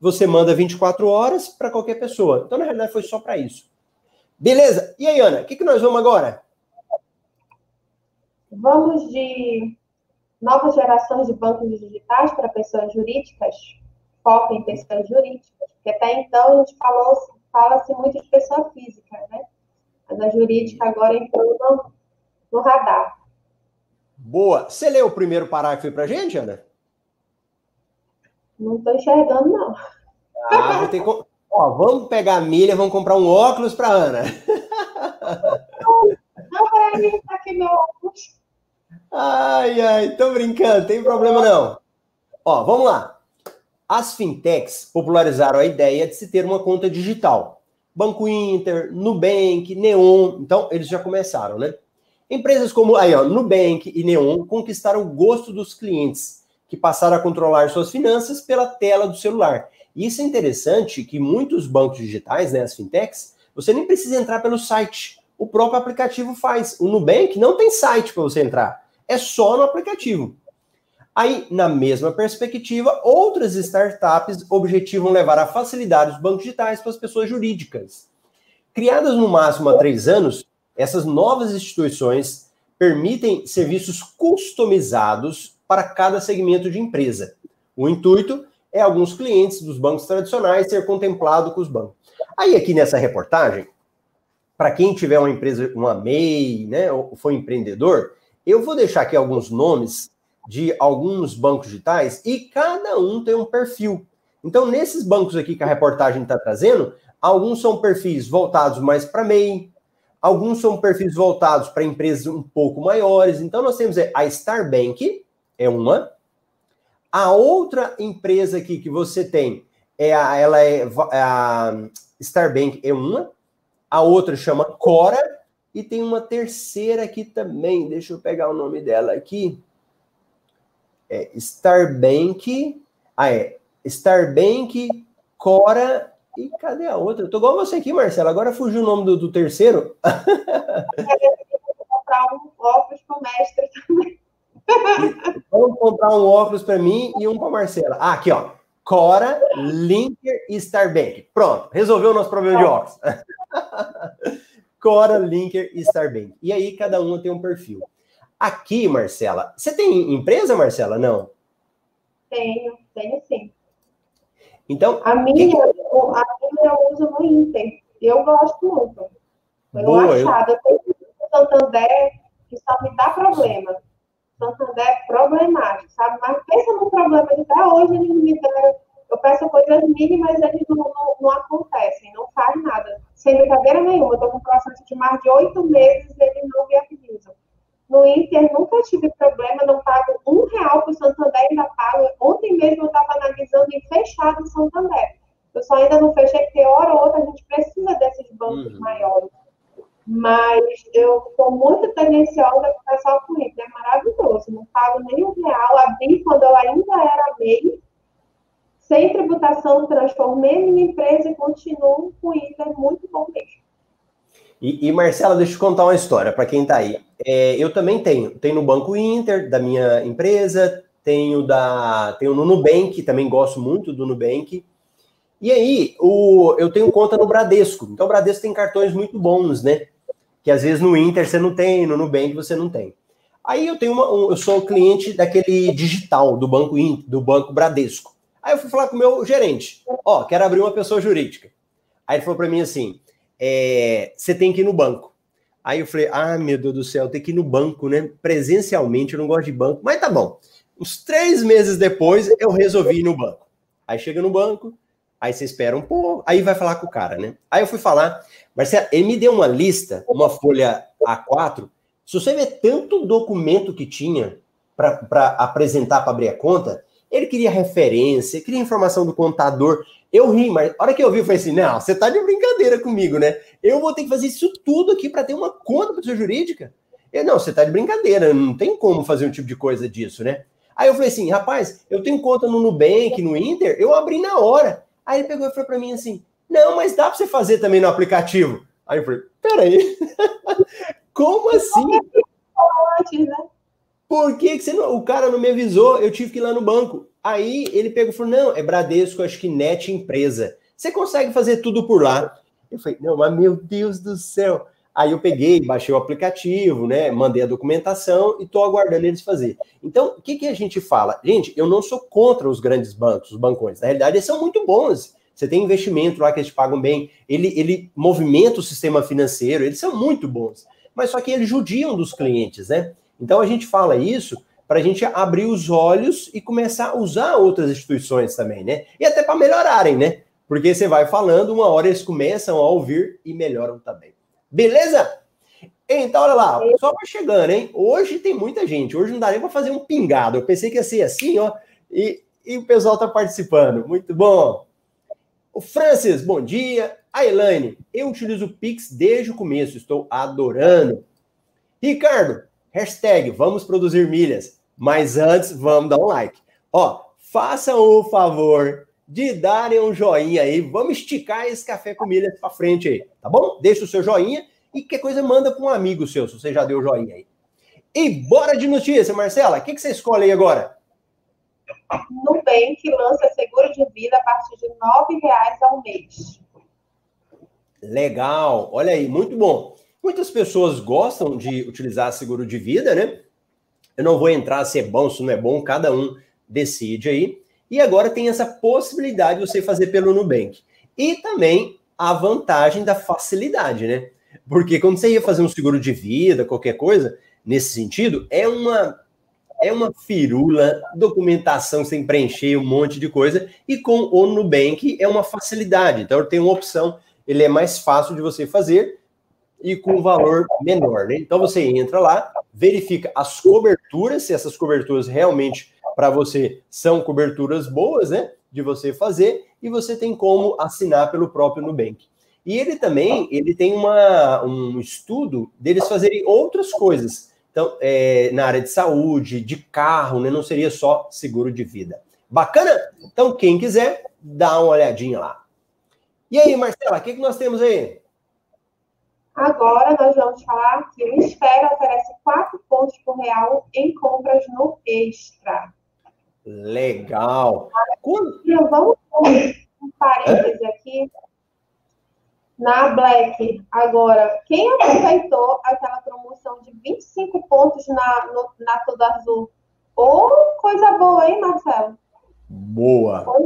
você manda 24 horas para qualquer pessoa. Então, na realidade, foi só para isso. Beleza? E aí, Ana, o que, que nós vamos agora? Vamos de novas gerações de bancos digitais para pessoas jurídicas, foco em pessoas jurídicas, porque até então a gente falou, fala-se muito de pessoa física, né? Mas a jurídica agora entrou no, no radar. Boa. Você leu o primeiro parágrafo para a gente, Ana? Não estou enxergando, não. Ah, vou ter que... Ó, vamos pegar a milha, vamos comprar um óculos para Ana. Não, para mim, tá aqui meu óculos. Ai, ai, tô brincando, tem problema não. Ó, vamos lá. As fintechs popularizaram a ideia de se ter uma conta digital. Banco Inter, Nubank, Neon. Então, eles já começaram, né? Empresas como aí, ó, Nubank e Neon conquistaram o gosto dos clientes, que passaram a controlar suas finanças pela tela do celular. E isso é interessante que muitos bancos digitais, né, as fintechs, você nem precisa entrar pelo site. O próprio aplicativo faz. O Nubank não tem site para você entrar. É só no aplicativo. Aí, na mesma perspectiva, outras startups objetivam levar a facilidade dos bancos digitais para as pessoas jurídicas. Criadas no máximo há três anos, essas novas instituições permitem serviços customizados para cada segmento de empresa. O intuito é alguns clientes dos bancos tradicionais ser contemplado com os bancos. Aí, aqui nessa reportagem, para quem tiver uma empresa, uma MEI, né, ou foi empreendedor, eu vou deixar aqui alguns nomes de alguns bancos digitais e cada um tem um perfil. Então, nesses bancos aqui que a reportagem está trazendo, alguns são perfis voltados mais para MEI, alguns são perfis voltados para empresas um pouco maiores. Então, nós temos a Starbank, é uma. A outra empresa aqui que você tem, é a, ela é, é a Starbank é uma. A outra chama Cora. E tem uma terceira aqui também. Deixa eu pegar o nome dela aqui é Starbank. Ah, é. Starbank, Cora. E cadê a outra? Eu tô igual você aqui, Marcelo. Agora fugiu o nome do, do terceiro. vou comprar um óculos para o mestre também. Vamos comprar um óculos para mim e um para Marcela. Ah, aqui, ó. Cora, Linker e Starbank. Pronto, resolveu o nosso problema de óculos. Cora, Linker e Starbank. E aí cada uma tem um perfil. Aqui, Marcela, você tem empresa, Marcela? Não? Tenho, tenho sim. Então. A minha. A minha eu uso no Inter. Eu gosto muito. Foi Boa, eu achado. Eu tenho um Santander que só me dá problema. Santander é problemático, sabe? Mas pensa no problema de até hoje ele me dá. Eu peço coisas mínimas, eles não, não, não acontecem, não faz nada. Sem brincadeira nenhuma. Eu estou com um processo de mais de oito meses, eles não me avisam. No Inter, nunca tive problema, não pago um real para o Santander, ainda pago. Ontem mesmo eu estava analisando em fechado o Santander. Eu só ainda não fechei, porque hora ou outra a gente precisa desses bancos uhum. maiores. Mas eu sou muito tendenciosa com o pessoal com Inter, é maravilhoso. Não pago nem um real, abri quando eu ainda era MEI, sem tributação, transformei minha empresa e continuo com o Inter, muito bom mesmo. E, e, Marcela, deixa eu contar uma história para quem está aí. É, eu também tenho. Tenho no Banco Inter, da minha empresa, tenho da tenho no Nubank, também gosto muito do Nubank. E aí, o, eu tenho conta no Bradesco. Então, o Bradesco tem cartões muito bons, né? Que às vezes no Inter você não tem, no Nubank você não tem. Aí eu tenho uma, um, eu sou cliente daquele digital do Banco Inter, do Banco Bradesco. Aí eu fui falar com o meu gerente. Ó, oh, quero abrir uma pessoa jurídica. Aí ele falou para mim assim: é, você tem que ir no banco. Aí eu falei, ah, meu Deus do céu, tem que ir no banco, né? Presencialmente, eu não gosto de banco, mas tá bom. Uns três meses depois, eu resolvi ir no banco. Aí chega no banco, aí você espera um pouco, aí vai falar com o cara, né? Aí eu fui falar, Marcelo, ele me deu uma lista, uma folha A4. Se você ver tanto documento que tinha para apresentar para abrir a conta, ele queria referência, queria informação do contador. Eu ri, mas a hora que eu vi, eu falei assim: não, você tá de brincadeira comigo, né? Eu vou ter que fazer isso tudo aqui para ter uma conta para sua jurídica? Eu, não, você tá de brincadeira, não tem como fazer um tipo de coisa disso, né? Aí eu falei assim, rapaz, eu tenho conta no Nubank, no Inter, eu abri na hora. Aí ele pegou e falou para mim assim: não, mas dá para você fazer também no aplicativo. Aí eu falei: peraí, como assim? Por que, que você não, o cara não me avisou? Eu tive que ir lá no banco. Aí ele pegou e falou: não, é Bradesco, acho que net empresa. Você consegue fazer tudo por lá. Eu falei, não, mas meu Deus do céu. Aí eu peguei, baixei o aplicativo, né? Mandei a documentação e estou aguardando eles fazer. Então, o que, que a gente fala? Gente, eu não sou contra os grandes bancos, os bancões. Na realidade, eles são muito bons. Você tem investimento lá que eles pagam bem, ele, ele movimenta o sistema financeiro, eles são muito bons. Mas só que eles judiam dos clientes, né? Então a gente fala isso para a gente abrir os olhos e começar a usar outras instituições também, né? E até para melhorarem, né? Porque você vai falando, uma hora eles começam a ouvir e melhoram também. Beleza? Então, olha lá, o pessoal vai chegando, hein? Hoje tem muita gente. Hoje não dá nem para fazer um pingado. Eu pensei que ia ser assim, ó. E, e o pessoal está participando. Muito bom. O Francis, bom dia. A Elaine, eu utilizo o Pix desde o começo, estou adorando. Ricardo, hashtag vamos produzir milhas. Mas antes, vamos dar um like. Ó, façam o favor de darem um joinha aí. Vamos esticar esse café com milhas para frente aí, tá bom? Deixa o seu joinha e qualquer coisa manda para um amigo seu, se você já deu joinha aí. E bora de notícia, Marcela. O que, que você escolhe aí agora? Nubank lança seguro de vida a partir de R$ reais ao mês. Legal, olha aí, muito bom. Muitas pessoas gostam de utilizar seguro de vida, né? Eu não vou entrar se é bom, se não é bom, cada um decide aí. E agora tem essa possibilidade de você fazer pelo Nubank. E também a vantagem da facilidade, né? Porque quando você ia fazer um seguro de vida, qualquer coisa, nesse sentido, é uma é uma firula, documentação sem preencher, um monte de coisa, e com o Nubank é uma facilidade. Então tem uma opção, ele é mais fácil de você fazer e com valor menor, né? Então você entra lá, verifica as coberturas, se essas coberturas realmente para você são coberturas boas, né? De você fazer, e você tem como assinar pelo próprio Nubank. E ele também, ele tem uma, um estudo deles fazerem outras coisas. Então, é, na área de saúde, de carro, né? Não seria só seguro de vida. Bacana? Então, quem quiser, dá uma olhadinha lá. E aí, Marcela, o que, que nós temos aí? Agora nós vamos falar que o Esfera oferece 4 pontos por real em compras no Extra. Legal. Quando... Vamos um parêntese aqui. Na Black, agora, quem aproveitou aquela promoção de 25 pontos na, no, na Tudo Azul? Ô, oh, coisa boa, hein, Marcelo? Boa. Foi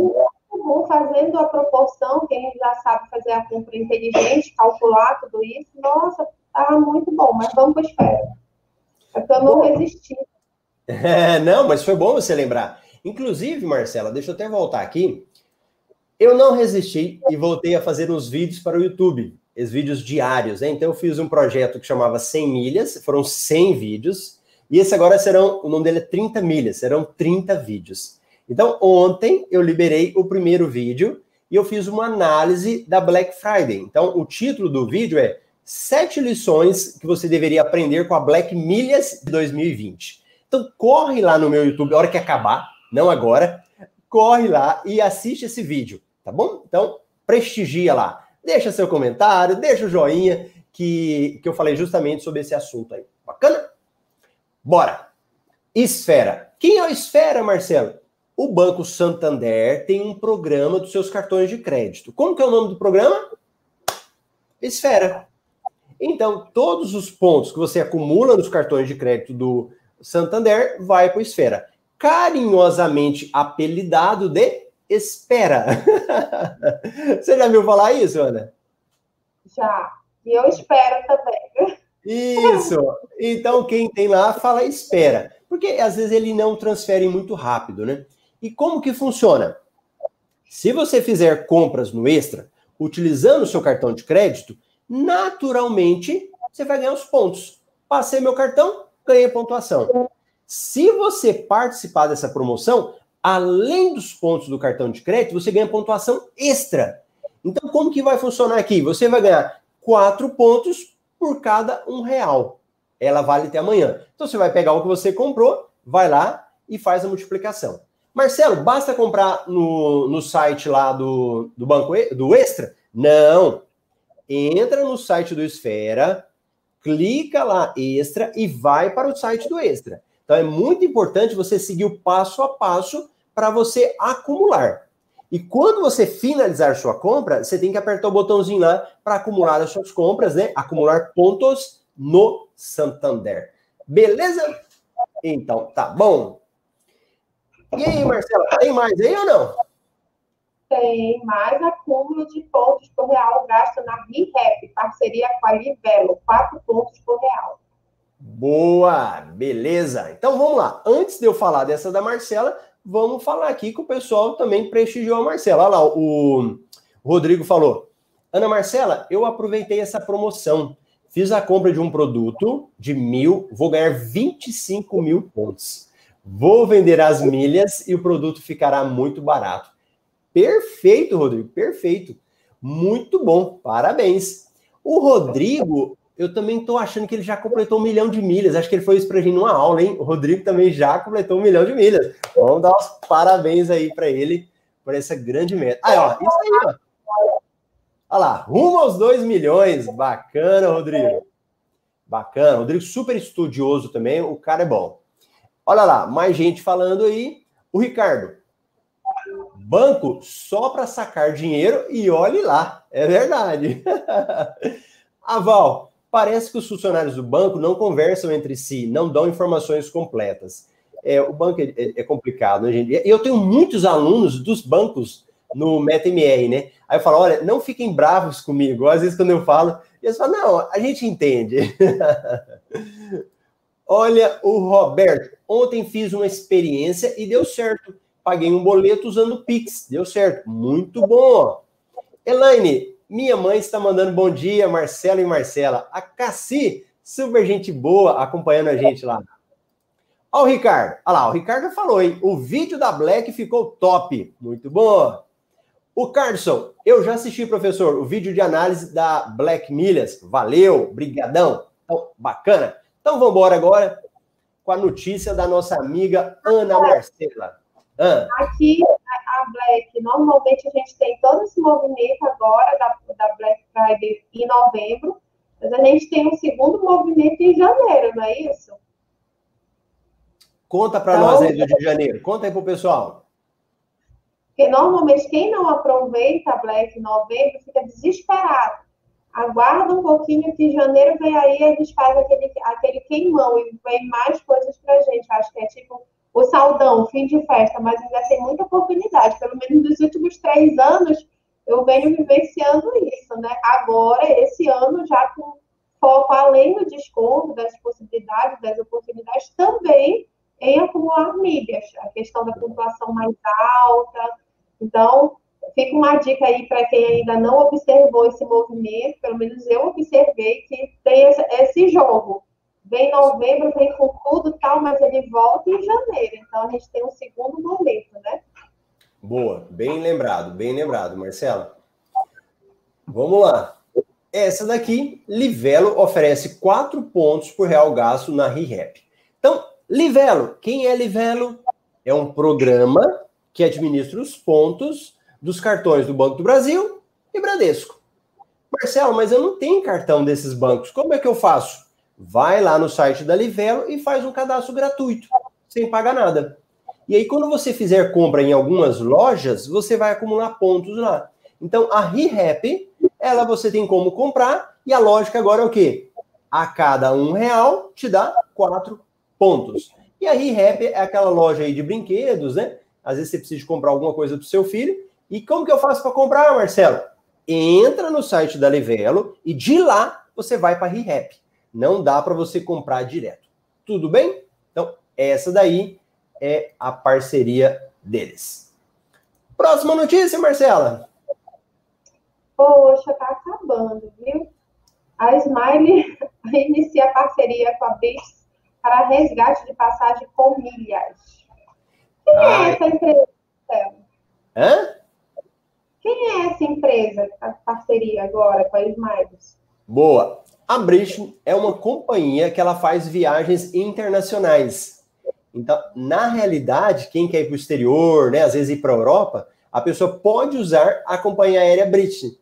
fazendo a proporção, quem já sabe fazer a compra inteligente, calcular tudo isso. Nossa, tá muito bom, mas vamos para espera. É eu não resisti. É, não, mas foi bom você lembrar. Inclusive, Marcela, deixa eu até voltar aqui. Eu não resisti e voltei a fazer uns vídeos para o YouTube, os vídeos diários, né? Então eu fiz um projeto que chamava 100 milhas, foram 100 vídeos, e esse agora serão, o nome dele é 30 milhas, serão 30 vídeos. Então ontem eu liberei o primeiro vídeo e eu fiz uma análise da Black Friday. Então o título do vídeo é Sete lições que você deveria aprender com a Black Milhas de 2020. Então corre lá no meu YouTube, a hora que acabar, não agora, corre lá e assiste esse vídeo, tá bom? Então, prestigia lá. Deixa seu comentário, deixa o joinha que, que eu falei justamente sobre esse assunto aí. Bacana? Bora! Esfera. Quem é a Esfera, Marcelo? O Banco Santander tem um programa dos seus cartões de crédito. Como que é o nome do programa? Esfera. Então, todos os pontos que você acumula nos cartões de crédito do Santander vai para o Esfera carinhosamente apelidado de Espera. Você já viu falar isso, Ana? Já. E eu espero também. Isso. Então, quem tem lá fala espera. Porque às vezes ele não transfere muito rápido, né? E como que funciona? Se você fizer compras no Extra, utilizando o seu cartão de crédito, naturalmente você vai ganhar os pontos. Passei meu cartão, ganhei pontuação. Se você participar dessa promoção, além dos pontos do cartão de crédito, você ganha pontuação extra. Então, como que vai funcionar aqui? Você vai ganhar quatro pontos por cada um real. Ela vale até amanhã. Então, você vai pegar o que você comprou, vai lá e faz a multiplicação. Marcelo, basta comprar no, no site lá do, do Banco do Extra? Não. Entra no site do Esfera, clica lá Extra e vai para o site do Extra. Então é muito importante você seguir o passo a passo para você acumular. E quando você finalizar sua compra, você tem que apertar o botãozinho lá para acumular as suas compras, né? Acumular pontos no Santander. Beleza? Então, tá bom. E aí, Marcela, tem mais aí ou não? Tem mais acúmulo de pontos por real gasto na ReHap, parceria com a Livelo, 4 pontos por real. Boa, beleza. Então vamos lá. Antes de eu falar dessa da Marcela, vamos falar aqui que o pessoal também prestigiou a Marcela. Olha lá, o Rodrigo falou: Ana Marcela, eu aproveitei essa promoção. Fiz a compra de um produto de mil, vou ganhar 25 mil pontos. Vou vender as milhas e o produto ficará muito barato. Perfeito, Rodrigo, perfeito. Muito bom, parabéns. O Rodrigo, eu também estou achando que ele já completou um milhão de milhas. Acho que ele foi isso para a gente numa aula, hein? O Rodrigo também já completou um milhão de milhas. Vamos dar os parabéns aí para ele por essa grande meta. Aí, ó, isso aí, ó. Olha lá, rumo aos 2 milhões. Bacana, Rodrigo. Bacana. Rodrigo, super estudioso também. O cara é bom. Olha lá, mais gente falando aí. O Ricardo. Banco só para sacar dinheiro e olhe lá. É verdade. Aval, parece que os funcionários do banco não conversam entre si, não dão informações completas. É, o banco é, é, é complicado, né, gente? Eu tenho muitos alunos dos bancos no MetaMR, né? Aí eu falo, olha, não fiquem bravos comigo. Às vezes quando eu falo, eles falam, não, a gente entende. olha o Roberto, ontem fiz uma experiência e deu certo. Paguei um boleto usando o Pix, deu certo. Muito bom. Elaine, minha mãe está mandando bom dia, Marcelo e Marcela. A Cassi, super gente boa, acompanhando a gente lá. Olha o Ricardo. Olha lá, o Ricardo falou, hein? O vídeo da Black ficou top. Muito bom. O Carlson, eu já assisti, professor, o vídeo de análise da Black Milhas. Valeu, brigadão. Então, bacana. Então, vamos embora agora com a notícia da nossa amiga Ana Marcela. Ana. Aqui, a Black, normalmente a gente tem todo esse movimento agora da, da Black Friday em novembro, mas a gente tem um segundo movimento em janeiro, não é isso? Conta para então, nós aí do Rio de Janeiro. Conta aí para o pessoal. Porque normalmente quem não aproveita a Black novembro fica desesperado. Aguarda um pouquinho que janeiro vem aí, eles fazem aquele, aquele queimão e vem mais coisas pra gente. Acho que é tipo o saldão, fim de festa, mas ainda tem muita oportunidade. Pelo menos nos últimos três anos, eu venho vivenciando isso, né? Agora, esse ano, já com foco além do desconto, das possibilidades, das oportunidades, também em acumular milhas. A questão da pontuação mais alta, então, fica uma dica aí para quem ainda não observou esse movimento, pelo menos eu observei que tem esse jogo. Vem novembro, vem com tudo tal, mas ele volta em janeiro. Então a gente tem um segundo momento, né? Boa, bem lembrado, bem lembrado, Marcela. Vamos lá. Essa daqui, Livelo oferece 4 pontos por real gasto na ReHap. Então, Livelo, quem é Livelo? É um programa que administra os pontos dos cartões do Banco do Brasil e Bradesco. Marcelo, mas eu não tenho cartão desses bancos. Como é que eu faço? Vai lá no site da Livelo e faz um cadastro gratuito, sem pagar nada. E aí, quando você fizer compra em algumas lojas, você vai acumular pontos lá. Então, a ReHap, ela você tem como comprar, e a lógica agora é o quê? A cada um real te dá quatro pontos. E a ReHap é aquela loja aí de brinquedos, né? Às vezes você precisa comprar alguma coisa para o seu filho. E como que eu faço para comprar, Marcelo? Entra no site da Livelo e de lá você vai para a ReHap. Não dá para você comprar direto. Tudo bem? Então, essa daí é a parceria deles. Próxima notícia, Marcela. Poxa, tá acabando, viu? A Smile inicia parceria com a BIS para resgate de passagem com milhas. Quem é Ai. é essa empresa? Hã? Quem é essa empresa, a parceria agora com a Smiles? Boa. A British é uma companhia que ela faz viagens internacionais. Então, na realidade, quem quer ir para o exterior, né, às vezes ir para a Europa, a pessoa pode usar a companhia aérea British.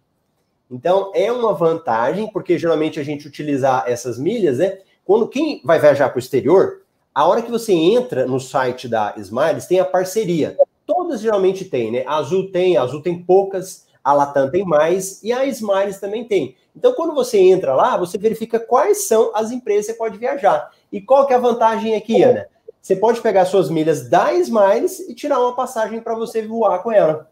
Então, é uma vantagem, porque geralmente a gente utilizar essas milhas, né? Quando quem vai viajar para o exterior, a hora que você entra no site da Smiles, tem a parceria. Todas geralmente tem, né? A Azul tem, Azul tem poucas, a Latam tem mais e a Smiles também tem. Então, quando você entra lá, você verifica quais são as empresas que você pode viajar. E qual que é a vantagem aqui, Ana? Você pode pegar suas milhas da Smiles e tirar uma passagem para você voar com ela.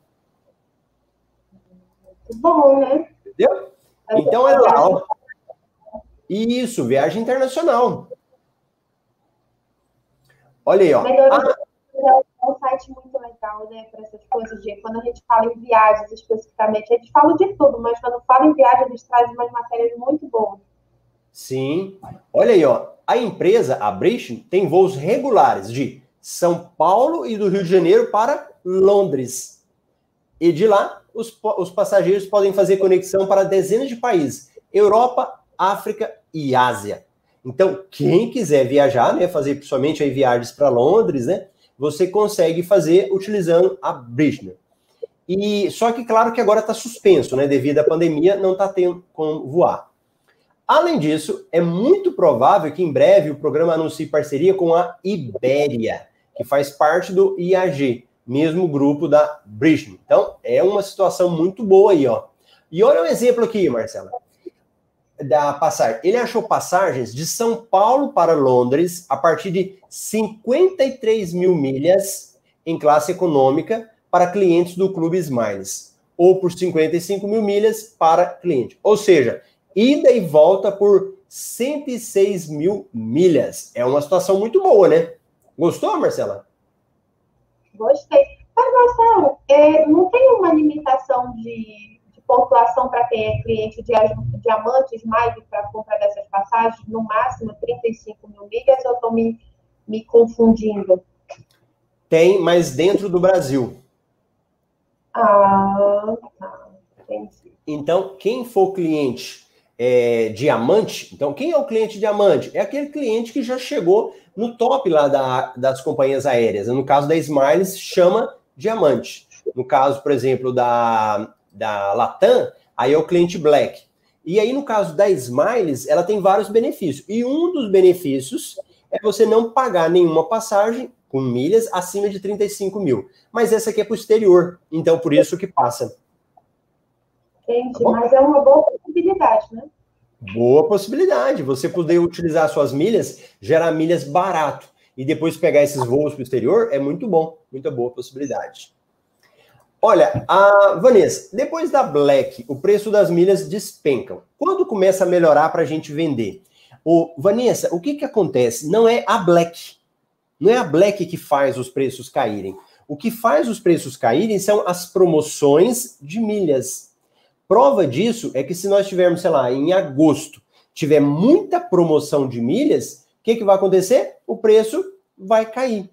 Bom, né? Entendeu? Então é lá. Ó. Isso, viagem internacional. Olha aí, ó. Melhorou. É um site muito legal, né, para essas coisas de quando a gente fala em viagens especificamente, a gente fala de tudo, mas quando fala em viagens, eles trazem umas matérias muito boas. Sim. Olha aí, ó. A empresa, a British, tem voos regulares de São Paulo e do Rio de Janeiro para Londres. E de lá, os, os passageiros podem fazer conexão para dezenas de países: Europa, África e Ásia. Então, quem quiser viajar, né, fazer principalmente aí viagens para Londres, né, você consegue fazer utilizando a Bridge. E só que claro que agora está suspenso, né, devido à pandemia, não está tendo como voar. Além disso, é muito provável que em breve o programa anuncie parceria com a Ibéria, que faz parte do IAG, mesmo grupo da Bridge. Então, é uma situação muito boa aí, ó. E olha um exemplo aqui, Marcela da passagem. Ele achou passagens de São Paulo para Londres a partir de 53 mil milhas em classe econômica para clientes do Clube Smiles, ou por 55 mil milhas para cliente. Ou seja, ida e volta por 106 mil milhas. É uma situação muito boa, né? Gostou, Marcela? Gostei. Mas, Marcelo, é, não tem uma limitação de pontuação quem é cliente de diamantes mais para compra dessas passagens, no máximo 35 mil milhas, ou estou me, me confundindo? Tem, mas dentro do Brasil. Ah, tá. Entendi. Então, quem for cliente é, diamante, então quem é o cliente diamante? É aquele cliente que já chegou no top lá da, das companhias aéreas. No caso da Smiles, chama diamante. No caso, por exemplo, da da Latam, aí é o cliente Black. E aí, no caso da Smiles, ela tem vários benefícios. E um dos benefícios é você não pagar nenhuma passagem com milhas acima de 35 mil. Mas essa aqui é para o exterior, então por isso que passa. Entendi, tá mas é uma boa possibilidade, né? Boa possibilidade. Você poder utilizar suas milhas, gerar milhas barato e depois pegar esses voos para o exterior é muito bom, muita boa possibilidade. Olha, a Vanessa, depois da Black, o preço das milhas despencam. Quando começa a melhorar para a gente vender? O Vanessa, o que que acontece? Não é a Black, não é a Black que faz os preços caírem. O que faz os preços caírem são as promoções de milhas. Prova disso é que se nós tivermos, sei lá, em agosto, tiver muita promoção de milhas, o que, que vai acontecer? O preço vai cair.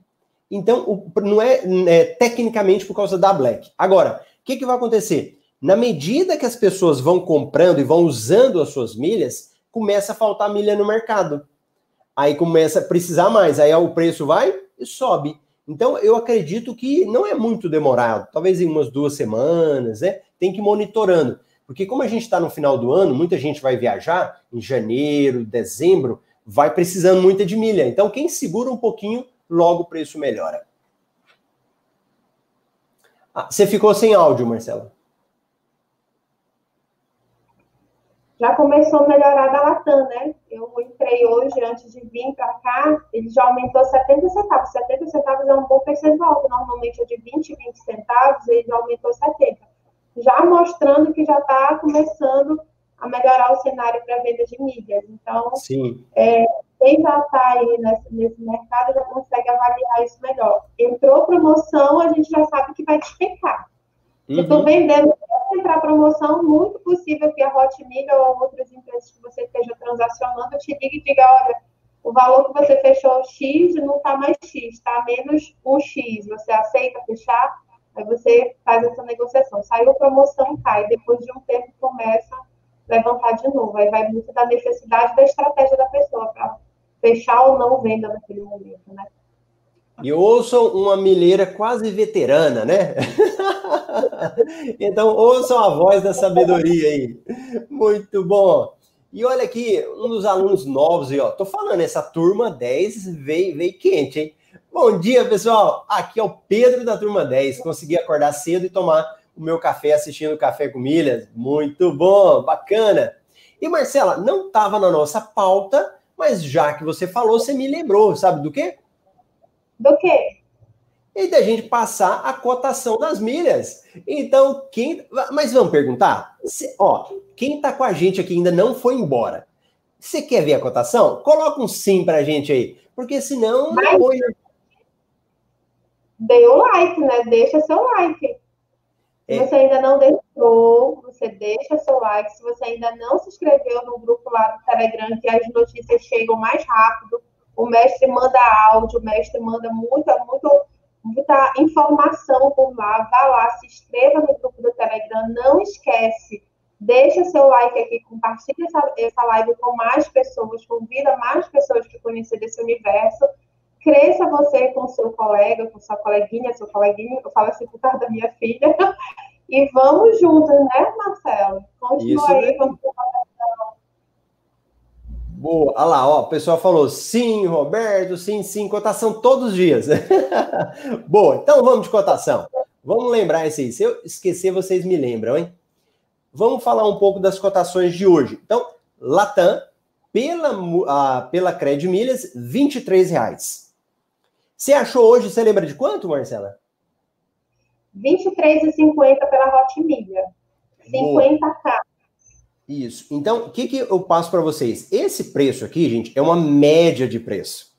Então, não é, é, tecnicamente por causa da Black. Agora, o que, que vai acontecer? Na medida que as pessoas vão comprando e vão usando as suas milhas, começa a faltar milha no mercado. Aí começa a precisar mais, aí o preço vai e sobe. Então, eu acredito que não é muito demorado, talvez em umas duas semanas, né? Tem que ir monitorando. Porque como a gente está no final do ano, muita gente vai viajar em janeiro, dezembro, vai precisando muita de milha. Então, quem segura um pouquinho logo o preço melhora. Ah, você ficou sem áudio, Marcela. Já começou a melhorar da Latam, né? Eu entrei hoje, antes de vir para cá, ele já aumentou 70 centavos. 70 centavos é um bom percentual, que normalmente é de 20, 20 centavos, ele já aumentou 70. Já mostrando que já está começando a melhorar o cenário para venda de mídias. Então, Sim. É, quem já está aí nesse, nesse, mercado já consegue avaliar isso melhor. Entrou promoção, a gente já sabe que vai despencar. Uhum. Eu estou vendendo entrar promoção, muito possível que a Hotmilha ou outras empresas que você esteja transacionando te ligue e diga, olha, o valor que você fechou X não está mais X, está menos um X. Você aceita fechar? Aí você faz essa negociação. Saiu promoção, cai. Depois de um tempo começa levantar de novo. Aí vai muito da necessidade da estratégia da pessoa para fechar ou não venda naquele momento, né? E ouçam uma milheira quase veterana, né? então, ouçam a voz da sabedoria aí. Muito bom. E olha aqui, um dos alunos novos aí, ó. Tô falando, essa turma 10 veio, veio quente, hein? Bom dia, pessoal. Aqui é o Pedro da turma 10. Consegui acordar cedo e tomar o meu café assistindo Café com Milhas. Muito bom, bacana. E Marcela, não estava na nossa pauta, mas já que você falou, você me lembrou, sabe do quê? Do quê? E da gente passar a cotação das milhas. Então, quem. Mas vamos perguntar? Se, ó, quem tá com a gente aqui ainda não foi embora. Você quer ver a cotação? Coloca um sim pra gente aí. Porque senão. Mas... Foi... Dê o like, né? Deixa seu like. Se é. você ainda não deixou, você deixa seu like. Se você ainda não se inscreveu no grupo lá do Telegram, que as notícias chegam mais rápido, o mestre manda áudio, o mestre manda muito, muito muita informação por lá. Vá lá, se inscreva no grupo do Telegram. Não esquece, deixa seu like aqui, compartilha essa, essa live com mais pessoas, convida mais pessoas para conhecer desse universo. Cresça você com seu colega, com sua coleguinha, seu coleguinho. Eu falo assim por causa da minha filha. E vamos juntos, né, Marcelo? Continua Isso aí, vamos Boa, olha lá, ó, o pessoal falou sim, Roberto, sim, sim, cotação todos os dias. Boa, então vamos de cotação. Vamos lembrar isso aí. Se eu esquecer, vocês me lembram, hein? Vamos falar um pouco das cotações de hoje. Então, Latam, pela, uh, pela Cred Milhas, R$ reais. Você achou hoje, você lembra de quanto, Marcela? R$ 23,50 pela Hot Milha. 50k. Isso. Então, o que, que eu passo para vocês? Esse preço aqui, gente, é uma média de preço.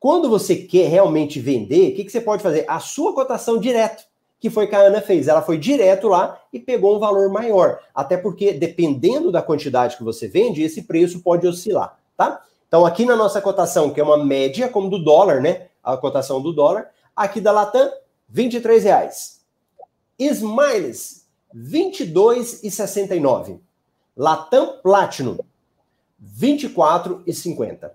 Quando você quer realmente vender, o que, que você pode fazer? A sua cotação direto, que foi que a Ana fez. Ela foi direto lá e pegou um valor maior. Até porque, dependendo da quantidade que você vende, esse preço pode oscilar, tá? Então, aqui na nossa cotação, que é uma média, como do dólar, né? A cotação do dólar, aqui da Latam, R$ reais. Smiles, R$ 22,69. Latam Platinum, R$ 24,50.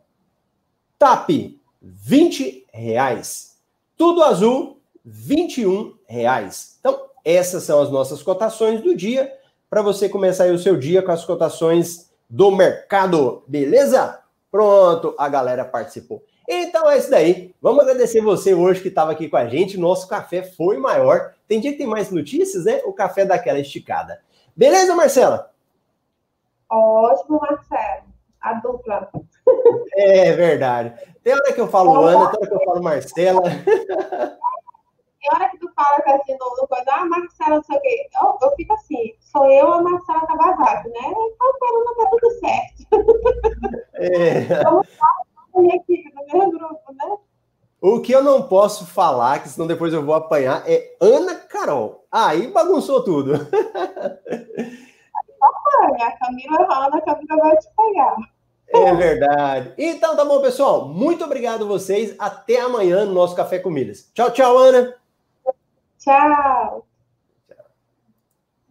TAP, 20 reais. Tudo azul, 21 reais. Então, essas são as nossas cotações do dia, para você começar o seu dia com as cotações do mercado, beleza? Pronto, a galera participou. Então é isso daí. Vamos agradecer você hoje que estava aqui com a gente. Nosso café foi maior. Tem dia que tem mais notícias, né? O café daquela esticada. Beleza, Marcela? Ótimo, Marcelo. A dupla. É verdade. Tem hora que eu falo Ana, tem hora que eu falo Marcela. Tem hora que tu fala que assim, no coisa, ah, Marcela, não sei o quê. Eu, eu fico assim, sou eu a Marcela Tabajara, né? Então, não tá tudo certo. É. Vamos falar minha equipe, no meu grupo, né? O que eu não posso falar, que senão depois eu vou apanhar, é Ana Carol. Aí bagunçou tudo. papai, a Camila errando, a Camila vai te pegar. É verdade. Então tá bom, pessoal. Muito obrigado a vocês. Até amanhã no nosso Café com Milhas. Tchau, tchau, Ana. Tchau.